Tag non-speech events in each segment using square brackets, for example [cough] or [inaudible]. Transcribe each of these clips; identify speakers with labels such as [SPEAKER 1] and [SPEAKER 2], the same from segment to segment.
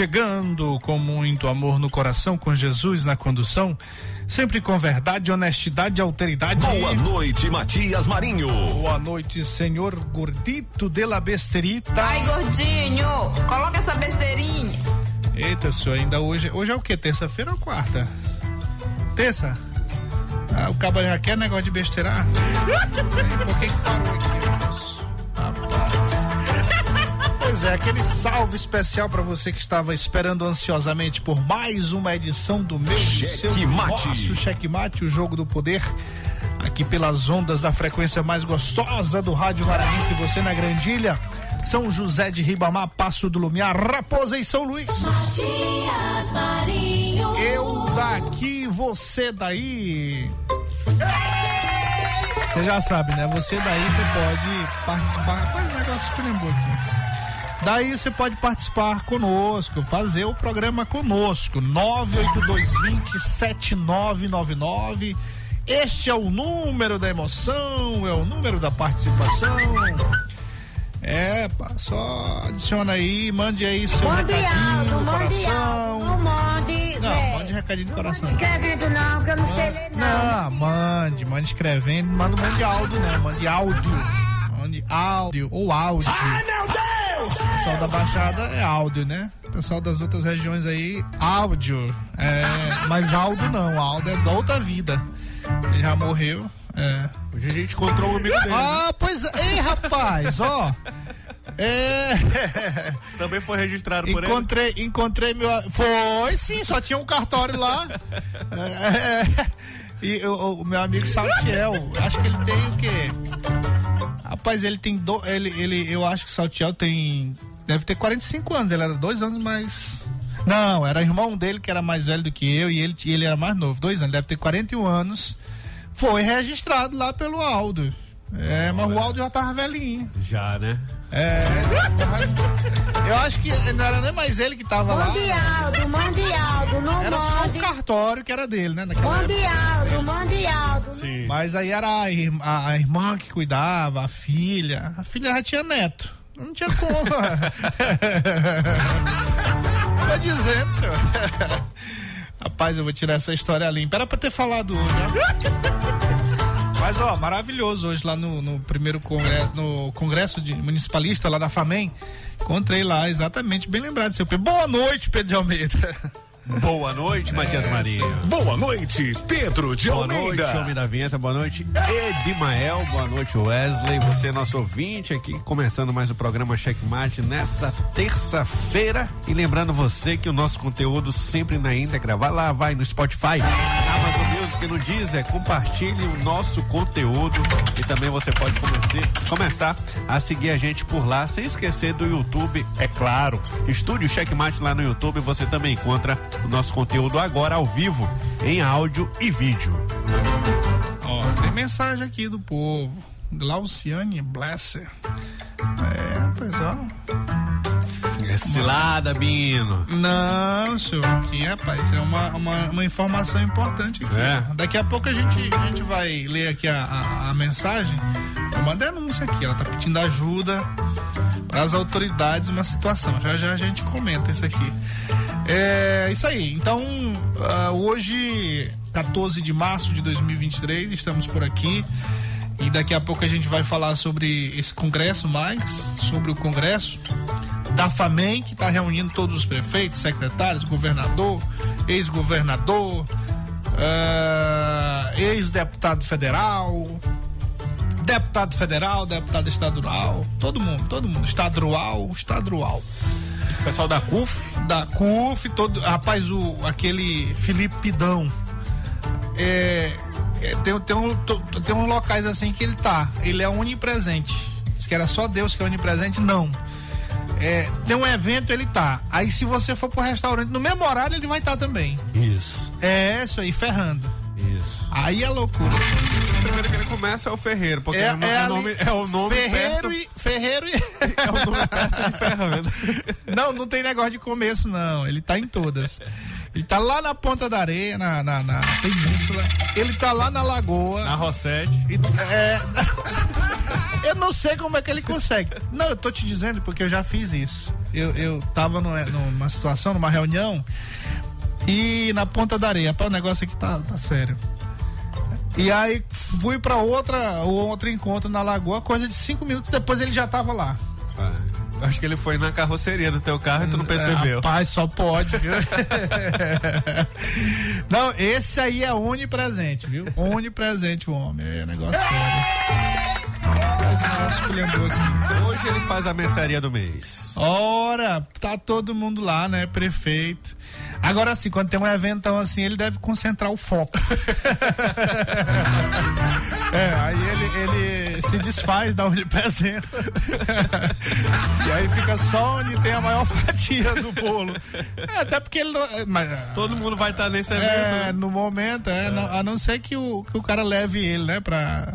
[SPEAKER 1] Chegando com muito amor no coração, com Jesus na condução, sempre com verdade, honestidade e alteridade.
[SPEAKER 2] Boa noite, Matias Marinho.
[SPEAKER 1] Boa noite, senhor gordito de la besterita.
[SPEAKER 3] Ai, gordinho, coloca essa besteirinha.
[SPEAKER 1] Eita, senhor, ainda hoje. Hoje é o que? Terça-feira ou quarta? Terça? Ah, o cabo já quer negócio de besteirar? [laughs] Por que que parou aqui? Pois é, aquele salve especial para você que estava esperando ansiosamente por mais uma edição do meu seu
[SPEAKER 2] Cheque Mate.
[SPEAKER 1] nosso Cheque Mate, o jogo do poder. Aqui pelas ondas da frequência mais gostosa do Rádio Maranhense, você na Grandilha, São José de Ribamar, Passo do Lumiar, Raposa e São Luís.
[SPEAKER 4] Matias Marinho.
[SPEAKER 1] Eu daqui, você daí. Você já sabe, né? Você daí você pode participar. Rapaz, o negócio que lembrou aqui. Daí você pode participar conosco, fazer o programa conosco. 982207999. Este é o número da emoção, é o número da participação. É, pá, só adiciona aí, mande aí seu
[SPEAKER 5] Mande
[SPEAKER 1] recadinho
[SPEAKER 5] mande
[SPEAKER 1] coração.
[SPEAKER 5] alto, não mande.
[SPEAKER 1] Não,
[SPEAKER 5] é,
[SPEAKER 1] mande recadinho do coração.
[SPEAKER 5] escrevendo não, que eu não sei ler não.
[SPEAKER 1] Não, mande, mande escrevendo, manda um mande áudio, né? Mande áudio. Mande áudio ou áudio. Ai, meu Deus! O pessoal da Baixada é áudio, né? O pessoal das outras regiões aí, áudio. É, mas áudio não, áudio é da outra vida. Ele já morreu. É.
[SPEAKER 6] Hoje a gente encontrou um amigo dele.
[SPEAKER 1] Ah, pois é, Ei, rapaz, ó. É. [laughs]
[SPEAKER 6] Também foi registrado por ele.
[SPEAKER 1] Encontrei, encontrei meu. Foi sim, só tinha um cartório lá. [laughs] É, e o, o meu amigo Saltiel, acho que ele tem o quê? Rapaz, ele tem. Do, ele, ele, eu acho que o Saltiel tem. Deve ter 45 anos, ele era dois anos mais. Não, era irmão dele que era mais velho do que eu e ele, ele era mais novo, dois anos, deve ter 41 anos. Foi registrado lá pelo Aldo. É, mas o Aldo já tava velhinho.
[SPEAKER 6] Já, né?
[SPEAKER 1] É. Eu acho que não era nem mais ele que tava lá.
[SPEAKER 5] Mande alto, não
[SPEAKER 1] Era só o cartório que era dele, né? Naquela
[SPEAKER 5] mande alto.
[SPEAKER 6] Sim.
[SPEAKER 1] Mas aí era a irmã, a, a irmã que cuidava, a filha. A filha já tinha neto. Não tinha como. [laughs] Tô dizendo, senhor. Rapaz, eu vou tirar essa história limpa. Era pra ter falado hoje, né? Mas, ó, maravilhoso hoje lá no, no primeiro congresso, no congresso de municipalista lá da FAMEM. Encontrei lá, exatamente, bem lembrado, seu Pedro. Boa noite, Pedro de Almeida.
[SPEAKER 6] Boa noite, Matias
[SPEAKER 1] É,
[SPEAKER 6] Marinho.
[SPEAKER 2] Boa noite, Pedro de
[SPEAKER 6] Boa
[SPEAKER 2] Almeida.
[SPEAKER 6] noite, homem da vinheta. Boa noite, Edimael. Boa noite, Wesley. Você é nosso ouvinte aqui, começando mais o programa Checkmate nessa terça-feira. E lembrando você que o nosso conteúdo sempre na íntegra. Vai lá, vai no Spotify, Amazon Music, no Deezer. Compartilhe o nosso conteúdo. E também você pode começar a seguir a gente por lá, sem esquecer do YouTube, é claro. Estúdio Checkmate lá no YouTube. Você também encontra o nosso conteúdo agora ao vivo, em áudio e vídeo.
[SPEAKER 1] Ó, tem mensagem aqui do povo. Glauciane Blesser. É, pois
[SPEAKER 6] É cilada, Bino.
[SPEAKER 1] Não, senhor. Aqui, rapaz, é uma, uma, uma informação importante aqui.
[SPEAKER 6] É.
[SPEAKER 1] Daqui a pouco a gente, a gente vai ler aqui a, a, a mensagem. É uma denúncia aqui. Ela tá pedindo ajuda para as autoridades uma situação. Já já a gente comenta isso aqui. É isso aí. Então, ah, hoje, 14 de março de 2023, estamos por aqui. E daqui a pouco a gente vai falar sobre esse congresso mais, sobre o congresso da FAMEM, que está reunindo todos os prefeitos, secretários, governador, ex-governador, ah, ex-deputado federal, Deputado federal, deputado estadual, todo mundo, todo mundo. Estadual, estadual.
[SPEAKER 6] O pessoal da CUF.
[SPEAKER 1] Da CUF, todo. Rapaz, o, aquele Felipe Pidão. É, é, tem, tem, um, tem uns locais assim que ele tá. Ele é onipresente. Diz que era só Deus que é onipresente, não. É, tem um evento, ele tá. Aí se você for pro restaurante, no mesmo horário ele vai estar também.
[SPEAKER 6] Isso.
[SPEAKER 1] É isso aí, ferrando.
[SPEAKER 6] Isso.
[SPEAKER 1] Aí é loucura.
[SPEAKER 6] O primeiro que ele começa é o Ferreiro, porque é, o, no- é o
[SPEAKER 1] ali-
[SPEAKER 6] nome, é o nome
[SPEAKER 1] Ferreiro
[SPEAKER 6] perto,
[SPEAKER 1] e. Ferreiro e. [laughs]
[SPEAKER 6] é o nome perto de Ferrando. [laughs]
[SPEAKER 1] Não, não tem negócio de começo, não. Ele tá em todas. Ele tá lá na ponta da areia, na, na, na península. Ele tá lá na lagoa.
[SPEAKER 6] Na Rossete.
[SPEAKER 1] E, é, [laughs] eu não sei como é que ele consegue. Não, eu tô te dizendo porque eu já fiz isso. Eu, eu tava numa, numa situação, numa reunião, e na ponta da areia. Pá, o negócio aqui tá, tá sério. E aí fui pra outra, outro encontro na lagoa, coisa de cinco minutos depois ele já tava lá.
[SPEAKER 6] Ah, acho que ele foi na carroceria do teu carro e tu não percebeu.
[SPEAKER 1] É, rapaz, só pode, viu? [laughs] não, esse aí é onipresente, viu? Onipresente o homem. É negócio sério.
[SPEAKER 6] Hoje ele faz a mensaria do mês.
[SPEAKER 1] Ora, tá todo mundo lá, né? Prefeito. Agora sim, quando tem um eventão assim, ele deve concentrar o foco. [laughs] é, aí ele, ele se desfaz da onipresença. e aí fica só onde tem a maior fatia do bolo. É, até porque ele não. é, Mas,
[SPEAKER 6] Todo mundo vai estar nesse evento.
[SPEAKER 1] é, no momento, é, não- a não ser que o, que o cara leve ele, né, pra,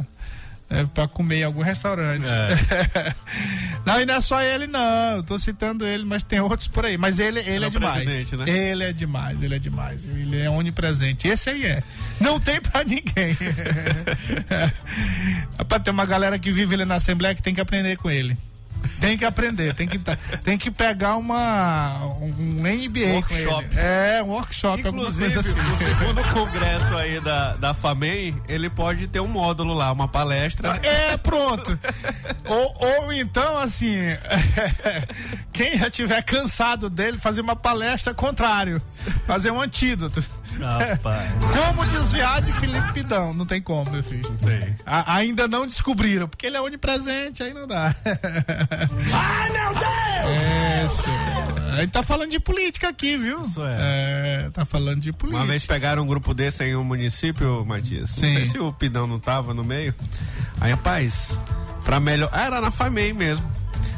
[SPEAKER 1] é, pra comer em algum restaurante. [laughs] não, e não é só ele, não. Eu tô citando ele, mas tem outros por aí. Mas ele, ele
[SPEAKER 6] é
[SPEAKER 1] é, demais.
[SPEAKER 6] né?
[SPEAKER 1] Ele é demais, ele é demais. Ele é onipresente. Esse aí é. Não tem pra ninguém. [laughs] [laughs] Rapaz, tem uma galera que vive ali na Assembleia que tem que aprender com ele. Tem que aprender, tem que, tem que pegar uma, um MBA
[SPEAKER 6] Workshop.
[SPEAKER 1] ele. É, um workshop,
[SPEAKER 6] Inclusive,
[SPEAKER 1] assim.
[SPEAKER 6] o segundo congresso aí da, da FAMEI, ele pode ter um módulo lá, uma palestra.
[SPEAKER 1] É, pronto. ou, ou então, assim, [laughs] quem já tiver cansado dele, fazer uma palestra contrário. Fazer um antídoto.
[SPEAKER 6] Rapaz.
[SPEAKER 1] Como desviar de Felipe Pidão? Não tem como, meu filho.
[SPEAKER 6] Tem.
[SPEAKER 1] A- ainda não descobriram, porque ele é onipresente, aí não dá.
[SPEAKER 6] Ai, meu Deus!
[SPEAKER 1] É, senhor. A gente tá falando de política aqui, viu?
[SPEAKER 6] Isso é.
[SPEAKER 1] É, tá falando de política.
[SPEAKER 6] Uma vez pegaram um grupo desse em um município, Matias.
[SPEAKER 1] Sim.
[SPEAKER 6] Não sei se o Pidão não tava no meio. Aí, rapaz, pra melhor. Ah, era na FAMEI mesmo.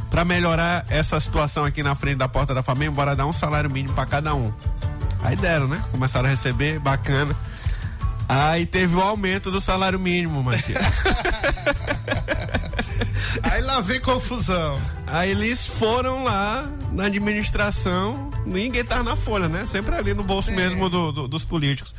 [SPEAKER 6] Pra melhorar essa situação aqui na frente da porta da FAMEI, bora dar um salário mínimo pra cada um. Aí deram, né? Começaram a receber, bacana. Aí teve o aumento do salário mínimo, Matias. [laughs]
[SPEAKER 1] Aí lá vem confusão.
[SPEAKER 6] Aí eles foram lá na administração, ninguém tava na folha, né? Sempre ali no bolso mesmo do- do- dos políticos.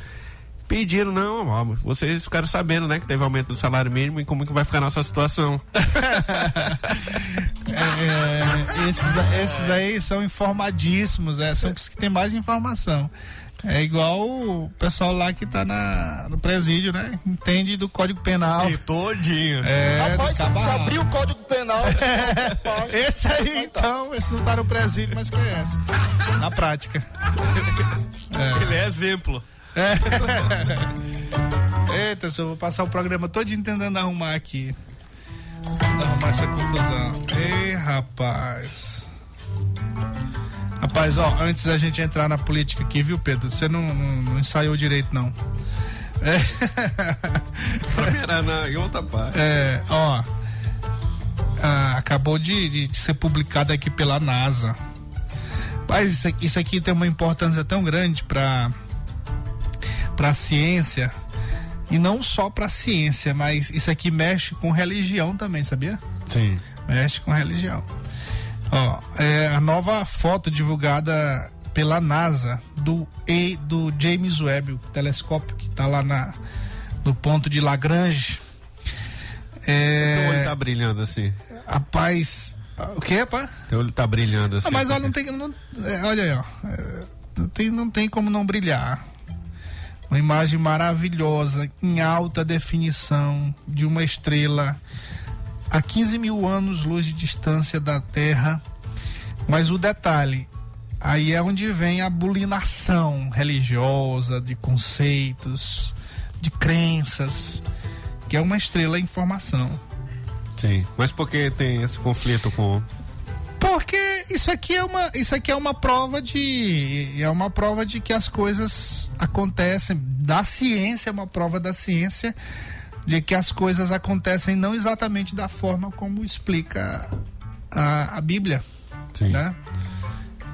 [SPEAKER 6] Pediram, não, vocês ficaram sabendo, né, que teve aumento do salário mínimo e como que vai ficar a nossa situação. [laughs]
[SPEAKER 1] É, esses, esses aí são informadíssimos, é, são os que tem mais informação. É igual o pessoal lá que tá na, no presídio, né? Entende do Código Penal.
[SPEAKER 6] E todinho.
[SPEAKER 1] É,
[SPEAKER 7] Rapaz, se abrir o código penal. [laughs]
[SPEAKER 1] Esse aí, então, esse não tá no presídio, mas conhece. Na prática. [laughs]
[SPEAKER 6] Ele é exemplo. [laughs]
[SPEAKER 1] Eita, se eu vou passar o programa todo tentando arrumar aqui. Tentando arrumar essa confusão. Ei, rapaz. Rapaz, ó, antes da gente entrar na política aqui, viu, Pedro? Você não, não- não ensaiou direito, não. [laughs]
[SPEAKER 6] Era na, em outra parte.
[SPEAKER 1] É, ó. ah, acabou de, de ser publicado aqui pela NASA. Mas isso aqui, isso aqui tem uma importância tão grande para para ciência e não só para ciência, mas isso aqui mexe com religião também, sabia?
[SPEAKER 6] Sim.
[SPEAKER 1] Mexe com religião. Ó, é a nova foto divulgada pela NASA do e do James Webb, o telescópio que está lá na no ponto de Lagrange.
[SPEAKER 6] Teu olho
[SPEAKER 1] É,
[SPEAKER 6] tá brilhando assim.
[SPEAKER 1] rapaz, o que, rapaz?
[SPEAKER 6] Teu olho tá brilhando assim.
[SPEAKER 1] Ah, mas olha, não tem, não, é, olha aí, ó, é, não tem, não tem como não brilhar. Uma imagem maravilhosa, em alta definição, de uma estrela a 15 mil anos luz de distância da Terra. Mas o detalhe, aí é onde vem a bulinação religiosa, de conceitos, de crenças, que é uma estrela em formação.
[SPEAKER 6] Sim. Mas por que tem esse conflito com.
[SPEAKER 1] Porque isso aqui é uma, isso aqui é uma prova de é uma prova de que as coisas acontecem da ciência, é uma prova da ciência de que as coisas acontecem não exatamente da forma como explica a, a Bíblia,
[SPEAKER 6] Sim.
[SPEAKER 1] né?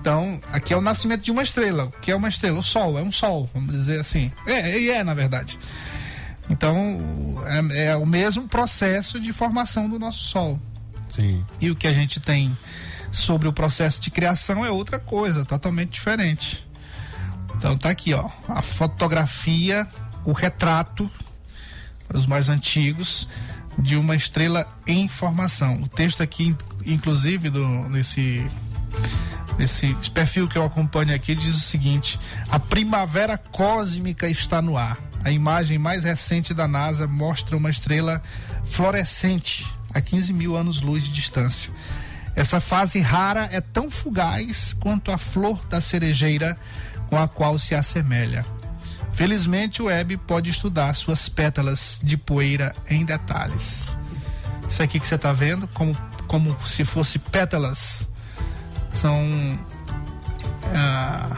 [SPEAKER 1] Então, aqui é o nascimento de uma estrela. O que é uma estrela? O Sol, é um Sol, vamos dizer assim. É, e é, na verdade. Então, é, é o mesmo processo de formação do nosso Sol.
[SPEAKER 6] Sim.
[SPEAKER 1] E o que a gente tem sobre o processo de criação é outra coisa, totalmente diferente. Então tá aqui, ó, a fotografia, o retrato para os mais antigos de uma estrela em formação. O texto aqui, inclusive, do, nesse, nesse perfil que eu acompanho aqui, diz o seguinte: a primavera cósmica está no ar. A imagem mais recente da NASA mostra uma estrela fluorescente a 15 mil anos-luz de distância. Essa fase rara é tão fugaz quanto a flor da cerejeira com a qual se assemelha. Felizmente, o Web pode estudar suas pétalas de poeira em detalhes. Isso aqui que você está vendo, como, como se fosse pétalas, são. ah,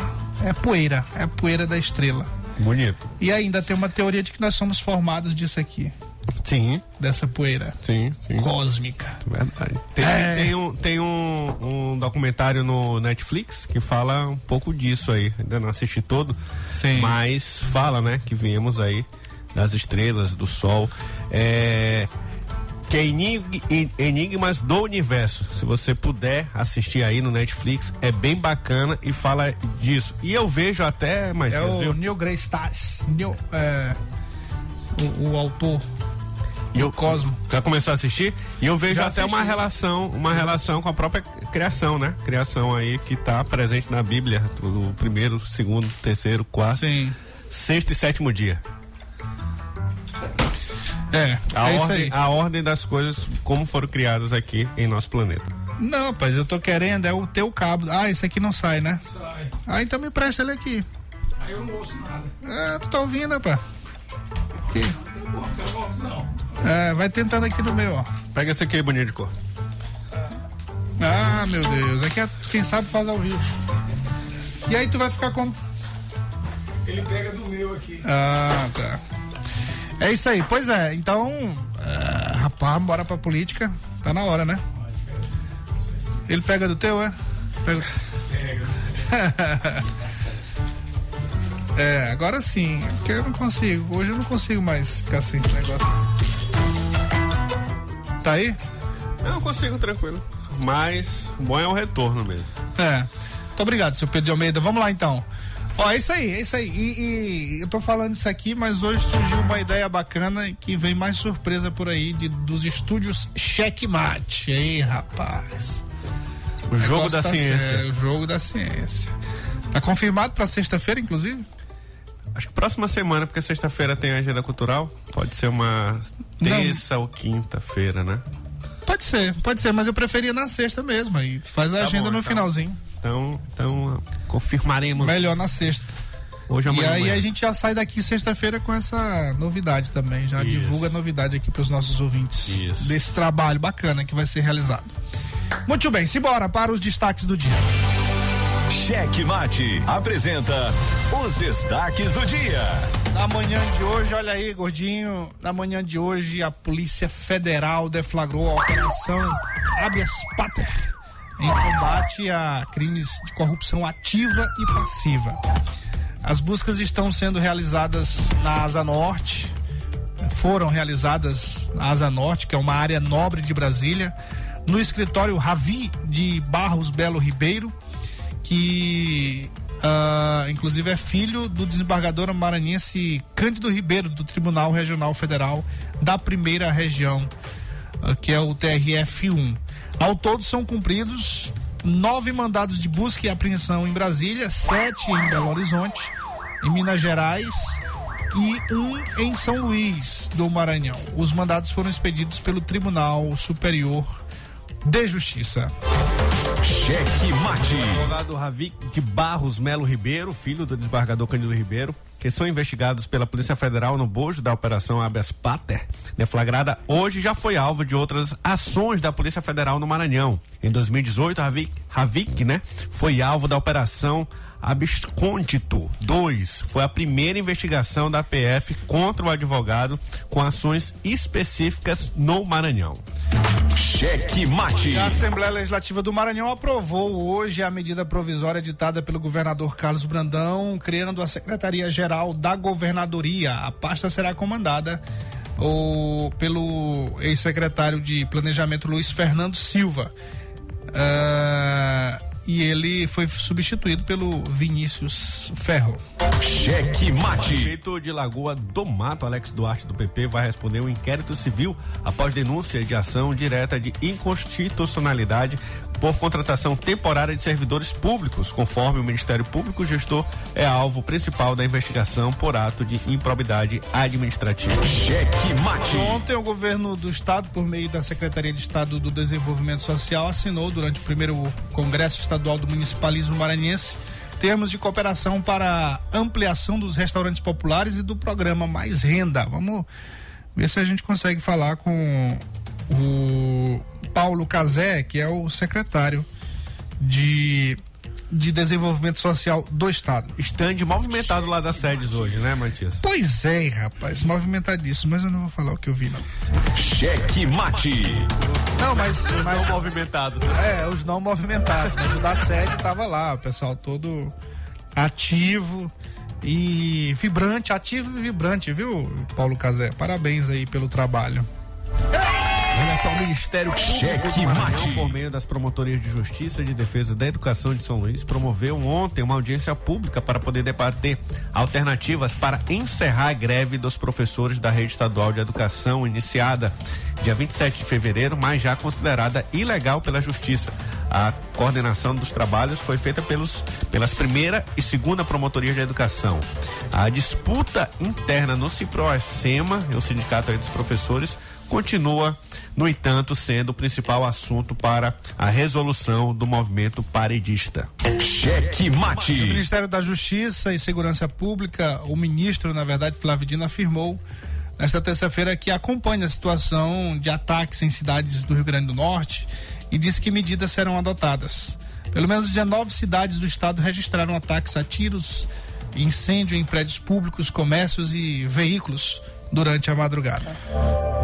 [SPEAKER 1] é poeira, é a poeira da estrela.
[SPEAKER 6] Bonito.
[SPEAKER 1] E ainda tem uma teoria de que nós somos formados disso aqui,
[SPEAKER 6] Sim,
[SPEAKER 1] dessa poeira
[SPEAKER 6] sim, sim.
[SPEAKER 1] cósmica.
[SPEAKER 6] Verdade. Tem,
[SPEAKER 1] É.
[SPEAKER 6] tem, um, tem um, um documentário no Netflix que fala um pouco disso aí. Ainda não assisti todo,
[SPEAKER 1] Sim.
[SPEAKER 6] mas fala, né, que viemos aí das estrelas, do sol. É, que é Enig- En- Enigmas do Universo. Se você puder assistir aí no Netflix, é bem bacana e fala disso. E eu vejo até, mas
[SPEAKER 1] É o Neil Grace Tyson, Neil, é, o, o autor
[SPEAKER 6] E eu
[SPEAKER 1] Cosmo.
[SPEAKER 6] Já começou a assistir? E eu vejo
[SPEAKER 1] Já
[SPEAKER 6] até uma
[SPEAKER 1] assisti.
[SPEAKER 6] relação, uma relação com a própria criação, né? Criação aí que está presente na Bíblia, do primeiro, segundo, terceiro, quarto,
[SPEAKER 1] Sim.
[SPEAKER 6] sexto e sétimo dia.
[SPEAKER 1] É,
[SPEAKER 6] A,
[SPEAKER 1] é isso
[SPEAKER 6] ordem,
[SPEAKER 1] aí.
[SPEAKER 6] a ordem das coisas como foram criadas aqui em nosso planeta.
[SPEAKER 1] Não, rapaz, eu tô querendo é o teu cabo. Ah, esse aqui não sai, né?
[SPEAKER 7] Sai.
[SPEAKER 1] Ah, então me presta ele aqui.
[SPEAKER 7] Aí eu não ouço nada.
[SPEAKER 1] É, tu tá ouvindo, rapaz? Aqui.
[SPEAKER 7] Tem emoção.
[SPEAKER 1] É, vai tentando aqui no meu, ó.
[SPEAKER 6] Pega esse aqui, bonito de cor.
[SPEAKER 1] Ah, meu Deus. Aqui é quem sabe faz ao vivo. E aí tu vai ficar como?
[SPEAKER 7] Ele pega do meu aqui.
[SPEAKER 1] Ah, tá. É isso aí. Pois é, então. é, rapaz, bora pra política. Tá na hora, né? Ele pega do teu, é? Pega. [laughs] é, agora sim. Porque eu não consigo. Hoje eu não consigo mais ficar sem esse negócio. Tá aí?
[SPEAKER 6] Não, consigo, tranquilo. Mas o bom é o retorno mesmo.
[SPEAKER 1] É. Muito obrigado, seu Pedro de Almeida. Vamos lá então. Ó, é isso aí, é isso aí. E, e eu tô falando isso aqui, mas hoje surgiu uma ideia bacana que vem mais surpresa por aí de, dos estúdios Checkmate. Ei, rapaz.
[SPEAKER 6] O jogo da
[SPEAKER 1] tá
[SPEAKER 6] ciência.
[SPEAKER 1] sério, o jogo da ciência. Tá confirmado pra sexta-feira, inclusive?
[SPEAKER 6] Acho que próxima semana, porque sexta-feira tem a agenda cultural. Pode ser uma terça ou quinta-feira, né?
[SPEAKER 1] Pode ser, pode ser, mas eu preferia na sexta mesmo. Aí faz a
[SPEAKER 6] Tá
[SPEAKER 1] agenda
[SPEAKER 6] bom,
[SPEAKER 1] no
[SPEAKER 6] então.
[SPEAKER 1] finalzinho.
[SPEAKER 6] Então, então confirmaremos.
[SPEAKER 1] Melhor na sexta.
[SPEAKER 6] Hoje
[SPEAKER 1] E
[SPEAKER 6] amanhã.
[SPEAKER 1] aí
[SPEAKER 6] amanhã.
[SPEAKER 1] a gente já sai daqui sexta-feira com essa novidade também. Já
[SPEAKER 6] Isso.
[SPEAKER 1] divulga a novidade aqui para os nossos ouvintes
[SPEAKER 6] Isso.
[SPEAKER 1] desse trabalho bacana que vai ser realizado. Muito bem, simbora para os destaques do dia.
[SPEAKER 2] Cheque Mate apresenta os destaques do dia.
[SPEAKER 1] Na manhã de hoje, olha aí, gordinho. Na manhã de hoje, a Polícia Federal deflagrou a operação Habeas Pater em combate a crimes de corrupção ativa e passiva. As buscas estão sendo realizadas na Asa Norte, foram realizadas na Asa Norte, que é uma área nobre de Brasília, no escritório Ravi de Barros Belo Ribeiro, que ah, inclusive é filho do desembargador maranhense Cândido Ribeiro, do Tribunal Regional Federal da Primeira Região, ah, que é o TRF1. Ao todo são cumpridos nove mandados de busca e apreensão em Brasília, sete em Belo Horizonte, em Minas Gerais e um em São Luís do Maranhão. Os mandados foram expedidos pelo Tribunal Superior de Justiça.
[SPEAKER 2] Cheque Mate.
[SPEAKER 6] advogado Ravi de Barros Melo Ribeiro, filho do desembargador Cândido Ribeiro, que são investigados pela Polícia Federal no bojo da Operação Habeas Pater, deflagrada hoje, já foi alvo de outras ações da Polícia Federal no Maranhão. Em 2018, Havik, Havik né, foi alvo da Operação Abscôndito 2. Foi a primeira investigação da PF contra o advogado com ações específicas no Maranhão.
[SPEAKER 2] Cheque mate.
[SPEAKER 1] A Assembleia Legislativa do Maranhão aprovou hoje a medida provisória editada pelo governador Carlos Brandão, criando a Secretaria-Geral da Governadoria. A pasta será comandada o, pelo ex-secretário de Planejamento Luiz Fernando Silva. Ah, e ele foi substituído pelo Vinícius Ferro.
[SPEAKER 2] Cheque
[SPEAKER 6] O
[SPEAKER 2] mate.
[SPEAKER 6] prefeito de Lagoa do Mato, Alex Duarte do PP, vai responder um inquérito civil após denúncia de ação direta de inconstitucionalidade por contratação temporária de servidores públicos. Conforme o Ministério Público, o gestor é alvo principal da investigação por ato de improbidade administrativa.
[SPEAKER 2] Cheque mate.
[SPEAKER 1] Ontem, o governo do estado, por meio da Secretaria de Estado do Desenvolvimento Social, assinou durante o primeiro Congresso Estadual do Municipalismo Maranhense termos de cooperação para ampliação dos restaurantes populares e do programa Mais Renda. Vamos ver se a gente consegue falar com o Paulo Cazé, que é o secretário de, de Desenvolvimento Social do Estado.
[SPEAKER 6] Stand movimentado lá das sedes hoje, né, Matias?
[SPEAKER 1] Pois é, rapaz, movimentadíssimo, mas eu não vou falar o que eu vi, não.
[SPEAKER 2] Cheque mate.
[SPEAKER 1] Não, mas, mas
[SPEAKER 6] movimentados.
[SPEAKER 1] É, os não movimentados, mas o da sede tava lá, o pessoal todo ativo e vibrante, ativo e vibrante, viu, Paulo Cazé? Parabéns aí pelo trabalho.
[SPEAKER 6] Olha só, o Ministério
[SPEAKER 2] Cheque mate.
[SPEAKER 6] por meio das promotorias de justiça e de defesa da educação de São Luís, promoveu ontem uma audiência pública para poder debater alternativas para encerrar a greve dos professores da rede estadual de educação iniciada dia 27 de fevereiro, mas já considerada ilegal pela justiça. A coordenação dos trabalhos foi feita pelos, pelas primeira e segunda promotorias de educação. A disputa interna no Ciproacema, o sindicato dos professores, continua, no entanto, sendo o principal assunto para a resolução do movimento paredista.
[SPEAKER 2] Cheque
[SPEAKER 1] O
[SPEAKER 2] mate.
[SPEAKER 1] Ministério da Justiça e Segurança Pública, o ministro, na verdade, Flávio Dino, afirmou nesta terça-feira que acompanha a situação de ataques em cidades do Rio Grande do Norte e disse que medidas serão adotadas. Pelo menos 19 cidades do estado registraram ataques a tiros, incêndio em prédios públicos, comércios e veículos durante a madrugada.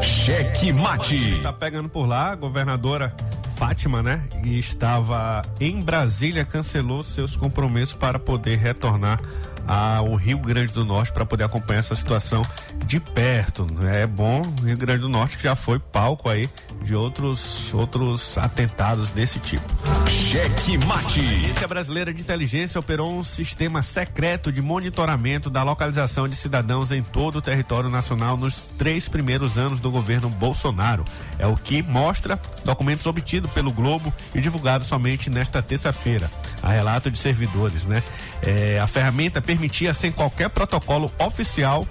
[SPEAKER 2] Cheque mate.
[SPEAKER 6] Está pegando por lá, a governadora Fátima, né? E estava em Brasília, cancelou seus compromissos para poder retornar ao Rio Grande do Norte para poder acompanhar essa situação de perto. É bom, o Rio Grande do Norte que já foi palco aí de outros outros atentados desse tipo.
[SPEAKER 2] Cheque
[SPEAKER 6] A
[SPEAKER 2] mate.
[SPEAKER 6] Agência Brasileira de Inteligência operou um sistema secreto de monitoramento da localização de cidadãos em todo o território nacional nos três primeiros anos do governo Bolsonaro. É o que mostra documentos obtidos pelo Globo e divulgados somente nesta terça-feira. A relato de servidores, né? É, a ferramenta permitia, sem qualquer protocolo oficial,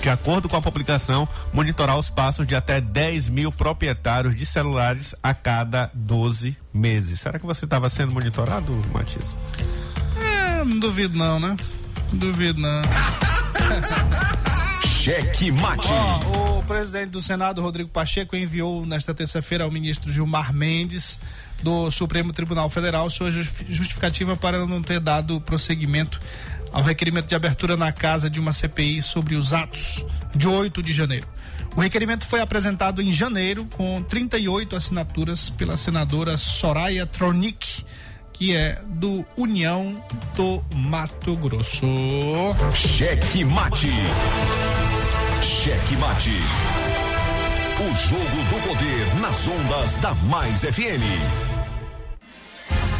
[SPEAKER 6] de acordo com a publicação, monitorar os passos de até 10 mil proprietários de celulares a cada 12 meses. Será que você estava sendo monitorado, Matias?
[SPEAKER 1] É, não duvido não, né? Não duvido não. [laughs]
[SPEAKER 2] Cheque mate.
[SPEAKER 1] Ó, o presidente do Senado, Rodrigo Pacheco, enviou nesta terça-feira ao ministro Gilmar Mendes do Supremo Tribunal Federal sua justi- justificativa para não ter dado prosseguimento ao requerimento de abertura na casa de uma CPI sobre os atos de 8 de janeiro. O requerimento foi apresentado em janeiro com 38 assinaturas pela senadora Soraya Tronic, que é do União do Mato Grosso.
[SPEAKER 2] Cheque mate. Cheque mate. O jogo do poder nas ondas da Mais FM.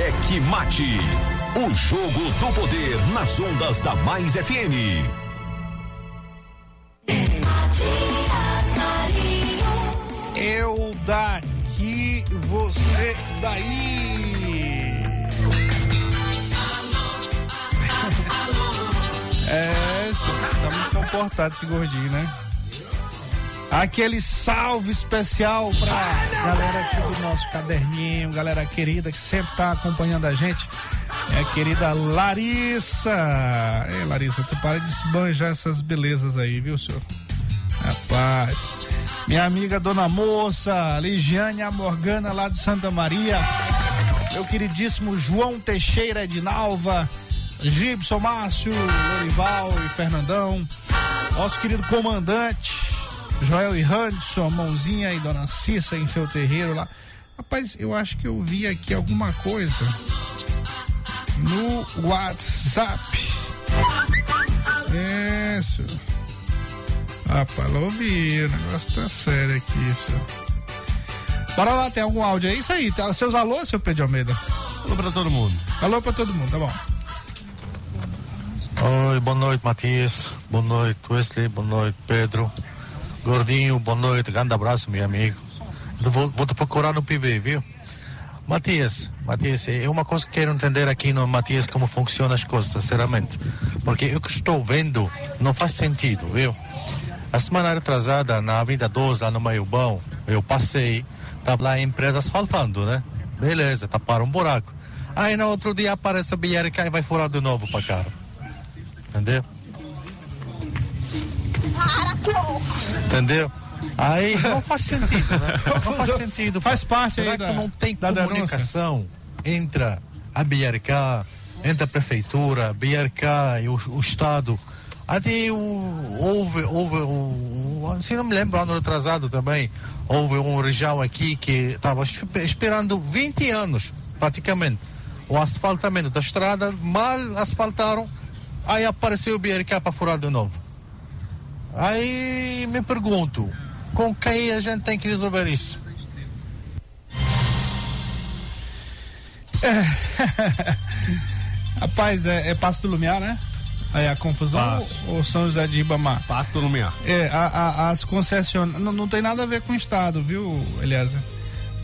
[SPEAKER 2] Cheque Mate. O jogo do poder nas ondas da Mais FM.
[SPEAKER 1] Eu daqui, você daí. É, tá muito comportado esse gordinho, né? Aquele salve especial pra galera aqui do nosso caderninho, galera querida que sempre tá acompanhando a gente. É a querida Larissa. É, Larissa, tu para de esbanjar essas belezas aí, viu, senhor? Rapaz. Minha amiga Dona Moça, Ligiane Morgana lá do Santa Maria. Meu queridíssimo João Teixeira de Nalva. Gibson Márcio, Lorival e Fernandão. Nosso querido comandante, Joel e Hanson, Mãozinha e Dona Cissa em seu terreiro lá. Rapaz, eu acho que eu vi aqui alguma coisa no WhatsApp. Isso. Rapaz, eu ouvi, o negócio tá sério aqui, senhor. Bora lá, tem algum áudio aí? Isso aí, tá? Seus alô, seu Pedro Almeida?
[SPEAKER 6] Alô pra todo mundo.
[SPEAKER 1] Alô pra todo mundo, tá bom.
[SPEAKER 8] Oi, boa noite, Matias. Boa noite, Wesley. Boa noite, Pedro. Gordinho, boa noite. Grande abraço, meu amigo. Eu vou, vou te procurar no PB, viu? Matias, Matias, é uma coisa que quero entender aqui no Matias como funcionam as coisas, sinceramente. Porque o que estou vendo não faz sentido, viu? A semana atrasada, na Avenida 12, lá no Maiobão, eu passei, tava lá a empresa asfaltando, né? Beleza, taparam um buraco. Aí no outro dia aparece a BRK e vai furar de novo pra cá. Entendeu? Entendeu? Aí [laughs] não faz sentido, né? [laughs] Não faz sentido.
[SPEAKER 1] Faz parte
[SPEAKER 8] Será
[SPEAKER 1] aí
[SPEAKER 8] que
[SPEAKER 1] da-
[SPEAKER 8] não tem
[SPEAKER 1] denúncia?
[SPEAKER 8] comunicação entre a BRK, entre a prefeitura, a BRK e o, o Estado? Até houve, houve um, se não me lembro, ano atrasado também, houve um região aqui que estava esperando 20 anos, praticamente, o asfaltamento da estrada, mal asfaltaram, aí apareceu o BRK para furar de novo. Aí me pergunto, com quem a gente tem que resolver isso? [laughs]
[SPEAKER 1] Rapaz, é, é Passo do Lumiar, né? Aí a confusão
[SPEAKER 6] Passo.
[SPEAKER 1] ou, ou São José de Ribamar?
[SPEAKER 6] Pasto Lumiar.
[SPEAKER 1] É, a- a- as concessionárias. Não, não tem nada a ver com o Estado, viu, Eliezer?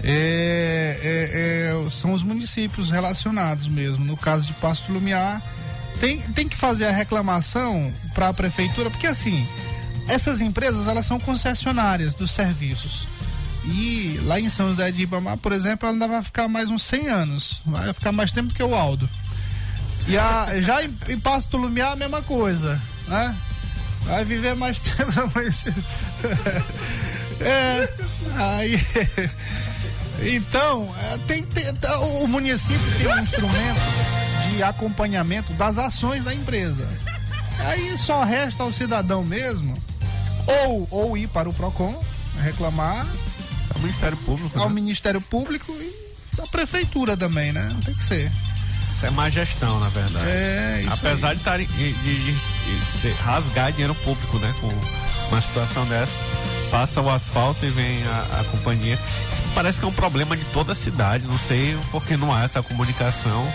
[SPEAKER 1] É, é- é- são os municípios relacionados mesmo. No caso de Pasto Lumiar, tem, tem que fazer a reclamação para a prefeitura, porque assim, essas empresas elas são concessionárias dos serviços. E lá em São José de Ribamar, por exemplo, ela ainda vai ficar mais uns 100 anos. Vai ficar mais tempo que o Aldo. E a, já em, em Pasto Lumiar, a mesma coisa, né? Vai viver mais [laughs] tempo município. [laughs] É, aí. [laughs] Então, é, tem, tem- tá, o município tem um instrumento de acompanhamento das ações da empresa. Aí só resta ao cidadão mesmo, ou, ou ir para o PROCON, reclamar
[SPEAKER 6] É o Ministério Público.
[SPEAKER 1] ao
[SPEAKER 6] né?
[SPEAKER 1] Ministério Público e à prefeitura também, né? Tem que ser.
[SPEAKER 6] Isso é má gestão, na verdade.
[SPEAKER 1] É, isso
[SPEAKER 6] Apesar
[SPEAKER 1] aí.
[SPEAKER 6] de, tarem- de, de- de rasgar dinheiro público, né? Com uma situação dessa. Passa o asfalto e vem a, a companhia. Isso parece que é um problema de toda a cidade. Não sei por que não há essa comunicação.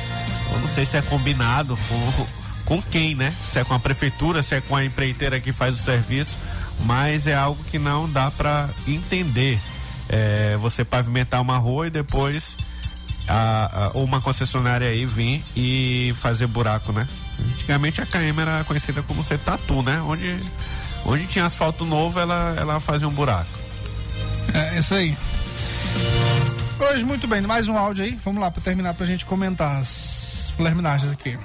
[SPEAKER 6] Eu não sei se é combinado com, com quem, né? Se é com a prefeitura, se é com a empreiteira que faz o serviço. Mas é algo que não dá para entender. É, você pavimentar uma rua e depois a, a, uma concessionária aí vir e fazer buraco, né? Antigamente a KM era conhecida como ser tatu, né? Onde, onde tinha asfalto novo, ela, ela fazia um buraco.
[SPEAKER 1] É, isso aí. Hoje, muito bem, mais um áudio aí. Vamos lá para terminar pra gente comentar as preliminares aqui.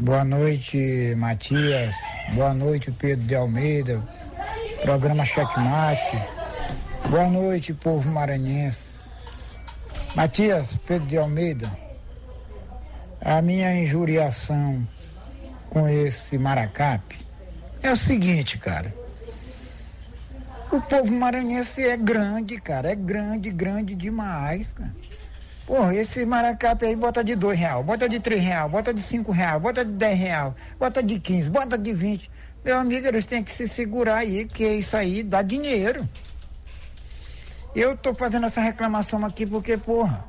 [SPEAKER 9] Boa noite, Matias. Boa noite, Pedro de Almeida. Programa Checkmate. Boa noite, povo maranhense. Matias, Pedro de Almeida. A minha injuriação com esse maracape é o seguinte, cara. O povo maranhense é grande, cara. É grande, grande demais, cara. Porra, esse maracape aí bota de dois real, bota de três real, bota de cinco real, bota de dez real, bota de quinze, bota de vinte. Meu amigo, eles têm que se segurar aí, que isso aí dá dinheiro. Eu tô fazendo essa reclamação aqui porque, porra,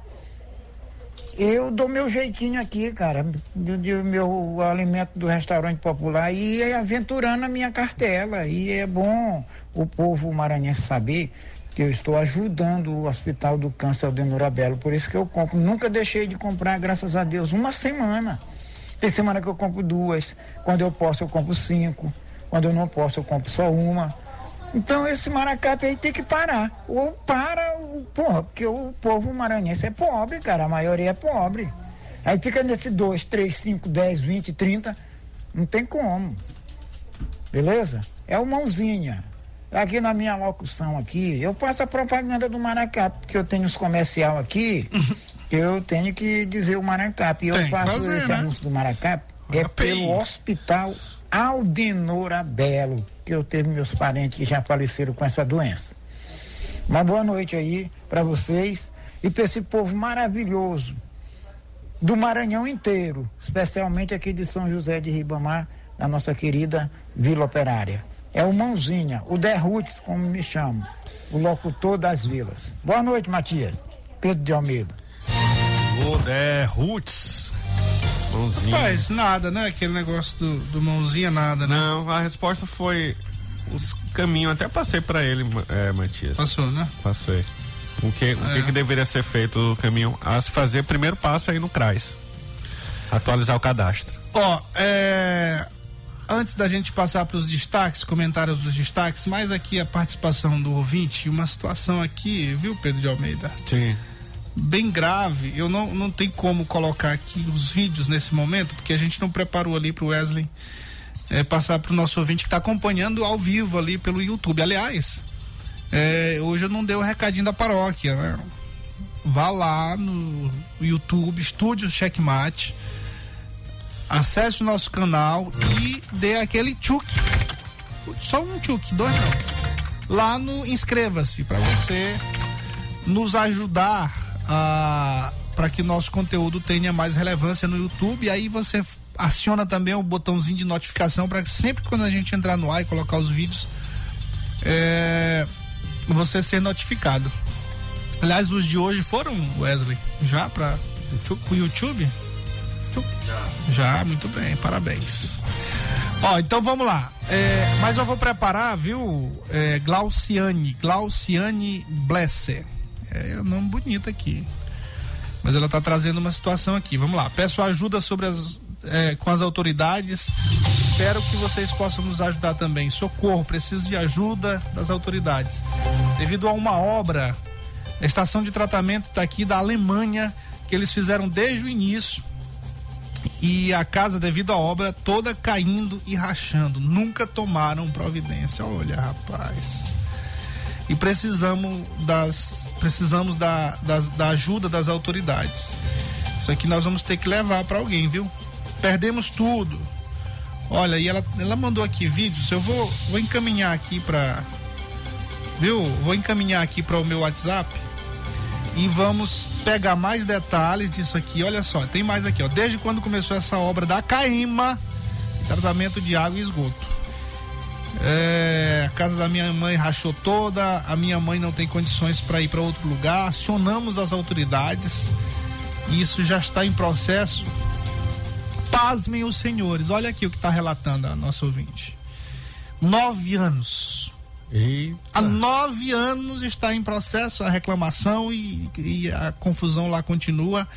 [SPEAKER 9] eu dou meu jeitinho aqui, cara, do, do meu alimento do restaurante popular e é aventurando a minha cartela. E é bom o povo maranhense saber que eu estou ajudando o Hospital do Câncer Aldenora Belo. Por isso que eu compro. Nunca deixei de comprar, graças a Deus, uma semana. Tem semana que eu compro duas. Quando eu posso, eu compro cinco. Quando eu não posso, eu compro só uma. Então esse maracape aí tem que parar. Ou para, o- porra, porque o povo maranhense é pobre, cara. A maioria é pobre. Aí fica nesse 2, 3, 5, 10, 20, 30. Não tem como. Beleza? É o mãozinha. Aqui na minha locução aqui, eu faço a propaganda do Maracape, porque eu tenho os comercial aqui, eu tenho que dizer o Maracape. Eu
[SPEAKER 1] Tem
[SPEAKER 9] faço
[SPEAKER 1] fazer,
[SPEAKER 9] esse
[SPEAKER 1] né?
[SPEAKER 9] anúncio do Maracape é pelo Hospital Aldenora Belo, que eu tenho meus parentes que já faleceram com essa doença. Uma boa noite aí para vocês e para esse povo maravilhoso do Maranhão inteiro, especialmente aqui de São José de Ribamar, na nossa querida Vila Operária. É o Mãozinha, o Derrutes, como me chamam, o locutor das vilas. Boa noite, Matias. Pedro de Almeida.
[SPEAKER 6] O Roots. Mãozinha.
[SPEAKER 1] Faz nada, né? Aquele negócio do, do mãozinha, nada, né?
[SPEAKER 6] Não, a resposta foi os caminhos. Até passei pra ele, é, Matias.
[SPEAKER 1] Passou, né?
[SPEAKER 6] Passei. O que, o que,
[SPEAKER 1] É.
[SPEAKER 6] que deveria ser feito o caminho? A se fazer primeiro passo aí no CRAS. Atualizar o cadastro.
[SPEAKER 1] Ó, é, antes da gente passar para os destaques, comentários dos destaques, mais aqui a participação do ouvinte, uma situação aqui, viu, Pedro de Almeida?
[SPEAKER 6] Sim.
[SPEAKER 1] Bem grave. Eu não, não tem como colocar aqui os vídeos nesse momento, porque a gente não preparou ali para o Wesley é, passar para o nosso ouvinte que está acompanhando ao vivo ali pelo YouTube. Aliás, é, hoje eu não dei o recadinho da paróquia, né? Vá lá no YouTube, Estúdios Checkmate, acesse o nosso canal e dê aquele tchuk. Só um tchuk, dois não. Lá no inscreva-se para você nos ajudar a para que nosso conteúdo tenha mais relevância no YouTube. Aí você aciona também o botãozinho de notificação para que sempre quando a gente entrar no ar e colocar os vídeos, é, você ser notificado. Aliás, os de hoje foram, Wesley, já para o YouTube? Já, muito bem, parabéns. Ó, então vamos lá. É, mas eu vou preparar, viu, é, Glauciane, Glauciane Blesser. É um nome bonito aqui. Mas ela está trazendo uma situação aqui. Vamos lá. Peço ajuda sobre as, é, com as autoridades. Espero que vocês possam nos ajudar também. Socorro, preciso de ajuda das autoridades. Devido a uma obra, a estação de tratamento daqui da Alemanha, que eles fizeram desde o início e a casa, devido à obra, toda caindo e rachando. Nunca tomaram providência. Olha, rapaz. E precisamos das precisamos da, da ajuda das autoridades. Isso aqui nós vamos ter que levar para alguém, viu? Perdemos tudo. Olha, e ela, ela mandou aqui vídeos. Eu vou, vou encaminhar aqui para viu? Vou encaminhar aqui para o meu WhatsApp e vamos pegar mais detalhes disso aqui. Olha só, tem mais aqui, ó. Desde quando começou essa obra da Caima, tratamento de água e esgoto. É, a casa da minha mãe rachou toda, a minha mãe não tem condições para ir para outro lugar. Acionamos as autoridades e isso já está em processo. Pasmem os senhores, olha aqui o que está relatando a nossa ouvinte. Nove anos Há nove anos está em processo a reclamação e, e a confusão lá continua.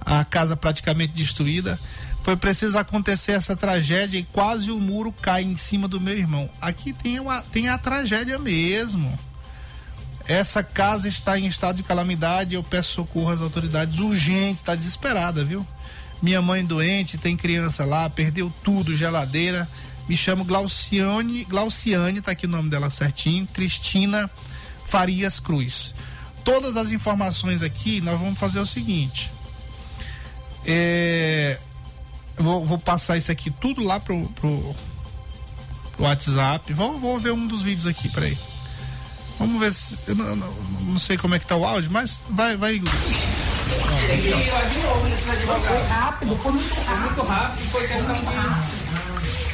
[SPEAKER 1] A casa praticamente destruída. Foi preciso acontecer essa tragédia e quase o muro cai em cima do meu irmão. Aqui tem, uma, tem a tragédia mesmo. Essa casa está em estado de calamidade. Eu peço socorro às autoridades urgente, está desesperada, viu? Minha mãe doente, tem criança lá, perdeu tudo, geladeira. Me chamo Glauciane, Glauciane, tá aqui o nome dela certinho, Cristina Farias Cruz. Todas as informações aqui, nós vamos fazer o seguinte. É, vou, vou, passar isso aqui tudo lá pro, pro, pro WhatsApp. Vou, vou ver um dos vídeos aqui, peraí. Vamos ver se. Eu não, não, não, sei como é que tá o áudio, mas vai, vai.
[SPEAKER 10] De novo nesse advogado. Foi rápido, foi muito rápido. Foi muito rápido, foi questão de.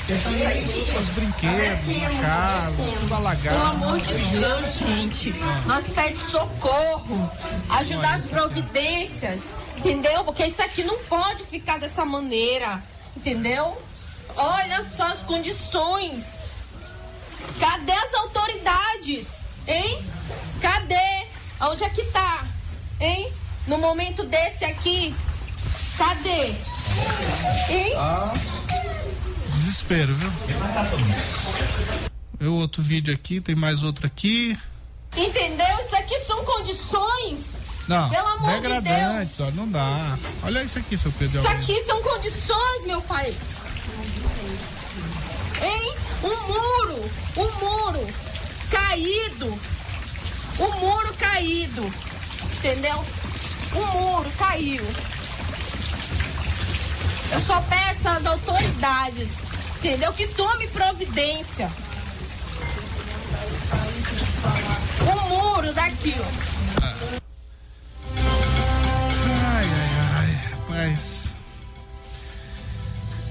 [SPEAKER 1] Os brinquedos na casa, tudo alagado.
[SPEAKER 11] Pelo amor de Deus, gente. Nós pedimos socorro, ajudar as providências, entendeu? Porque isso aqui não pode ficar dessa maneira, entendeu? Olha só as condições. Cadê as autoridades? Hein? Cadê? Onde é que tá? Hein? No momento desse aqui, cadê? Hein?
[SPEAKER 1] Ah desespero, viu? Eu outro vídeo aqui, tem mais outro aqui.
[SPEAKER 11] Entendeu? Isso aqui são condições.
[SPEAKER 1] Não,
[SPEAKER 11] Pelo amor
[SPEAKER 1] degradantes,
[SPEAKER 11] de Deus.
[SPEAKER 1] ó, não dá. Olha isso aqui, seu Pedro.
[SPEAKER 11] Isso aqui são condições, meu pai. Hein? Um muro, um muro caído. Um muro caído. Entendeu? Um muro caiu. Eu só peço às autoridades entendeu? Que tome providência. O muro daqui, ó.
[SPEAKER 1] Ai, ai, ai, mas.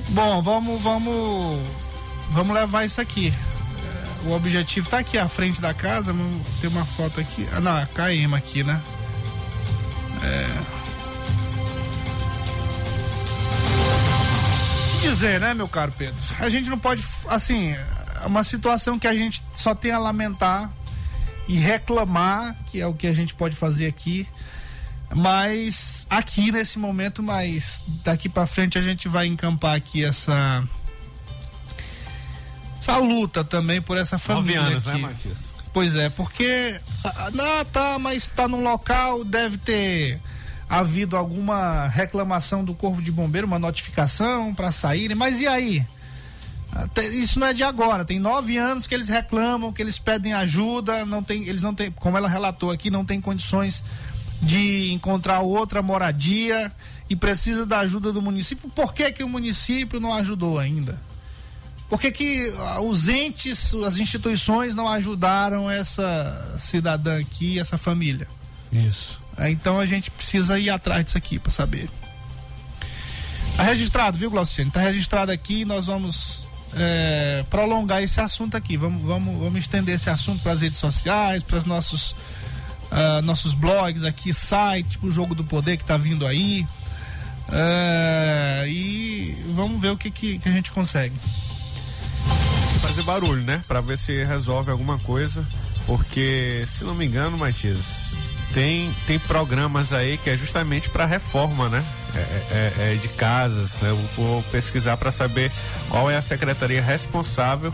[SPEAKER 1] Bom, vamos, vamos, vamos levar isso aqui. O objetivo tá aqui à frente da casa, tem uma foto aqui. Ah, não, é KM aqui, né? É. dizer, né, meu caro Pedro? A gente não pode, assim, é uma situação que a gente só tem a lamentar e reclamar, que é o que a gente pode fazer aqui. Mas aqui nesse momento, mas daqui para frente a gente vai encampar aqui essa essa luta também por essa família
[SPEAKER 6] Nove anos,
[SPEAKER 1] aqui.
[SPEAKER 6] né?
[SPEAKER 1] Pois é, porque não tá, mas tá num local, deve ter havido alguma reclamação do Corpo de Bombeiro, uma notificação para saírem, mas e aí? Isso não é de agora, tem nove anos que eles reclamam, que eles pedem ajuda, não tem, eles não têm, como ela relatou aqui, não tem condições de encontrar outra moradia e precisa da ajuda do município. Por que, que o município não ajudou ainda? Por que, que os entes, as instituições não ajudaram essa cidadã aqui, essa família?
[SPEAKER 6] Isso.
[SPEAKER 1] É, então a gente precisa ir atrás disso aqui para saber. Tá registrado, viu, Glauciane? Tá registrado aqui. Nós vamos é, prolongar esse assunto aqui. Vamos, vamos, vamos estender esse assunto para as redes sociais, para os nossos, uh, nossos blogs aqui, site, o Jogo do Poder que tá vindo aí. Uh, e vamos ver o que, que, que a gente consegue.
[SPEAKER 6] Fazer barulho, né? Para ver se resolve alguma coisa. Porque, se não me engano, Matias, tem, tem programas aí que é justamente para reforma, né? É, é, é de casas. Eu vou pesquisar para saber qual é a secretaria responsável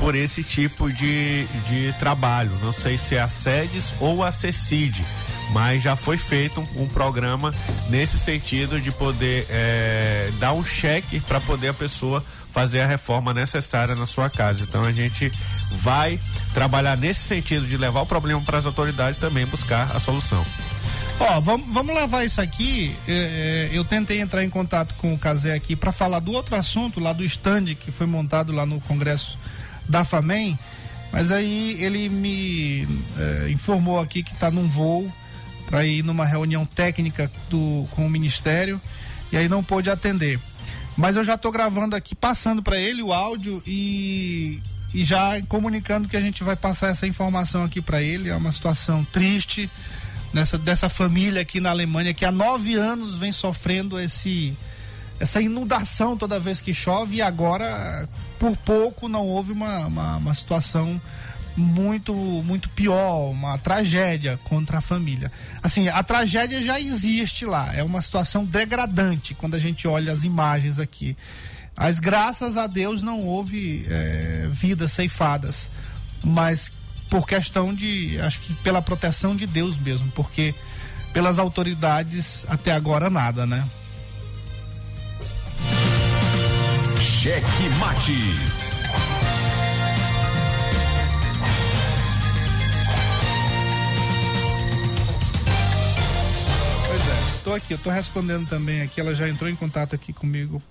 [SPEAKER 6] por esse tipo de, de trabalho. Não sei se é a SEDES ou a CECID, mas já foi feito um, um programa nesse sentido de poder é, dar um cheque para poder a pessoa fazer a reforma necessária na sua casa. Então a gente vai trabalhar nesse sentido de levar o problema para as autoridades também buscar a solução.
[SPEAKER 1] Ó, vamos, levar isso aqui. É, eu tentei entrar em contato com o Casé aqui para falar do outro assunto lá do stand que foi montado lá no Congresso da FAMEM, mas aí ele me é, informou aqui que está num voo para ir numa reunião técnica do, com o Ministério e aí não pôde atender. Mas eu já estou gravando aqui, passando para ele o áudio e, e já comunicando que a gente vai passar essa informação aqui para ele. É uma situação triste nessa, dessa família aqui na Alemanha que há nove anos vem sofrendo esse, essa inundação toda vez que chove e agora, por pouco, não houve uma, uma, uma situação muito muito pior, uma tragédia contra a família. Assim, a tragédia já existe lá, é uma situação degradante quando a gente olha as imagens aqui. Mas graças a Deus não houve é, vidas ceifadas, mas por questão de, acho que pela proteção de Deus mesmo, porque pelas autoridades até agora nada, né?
[SPEAKER 2] Cheque Mate.
[SPEAKER 1] Tô aqui, eu tô respondendo também aqui, ela já entrou em contato aqui comigo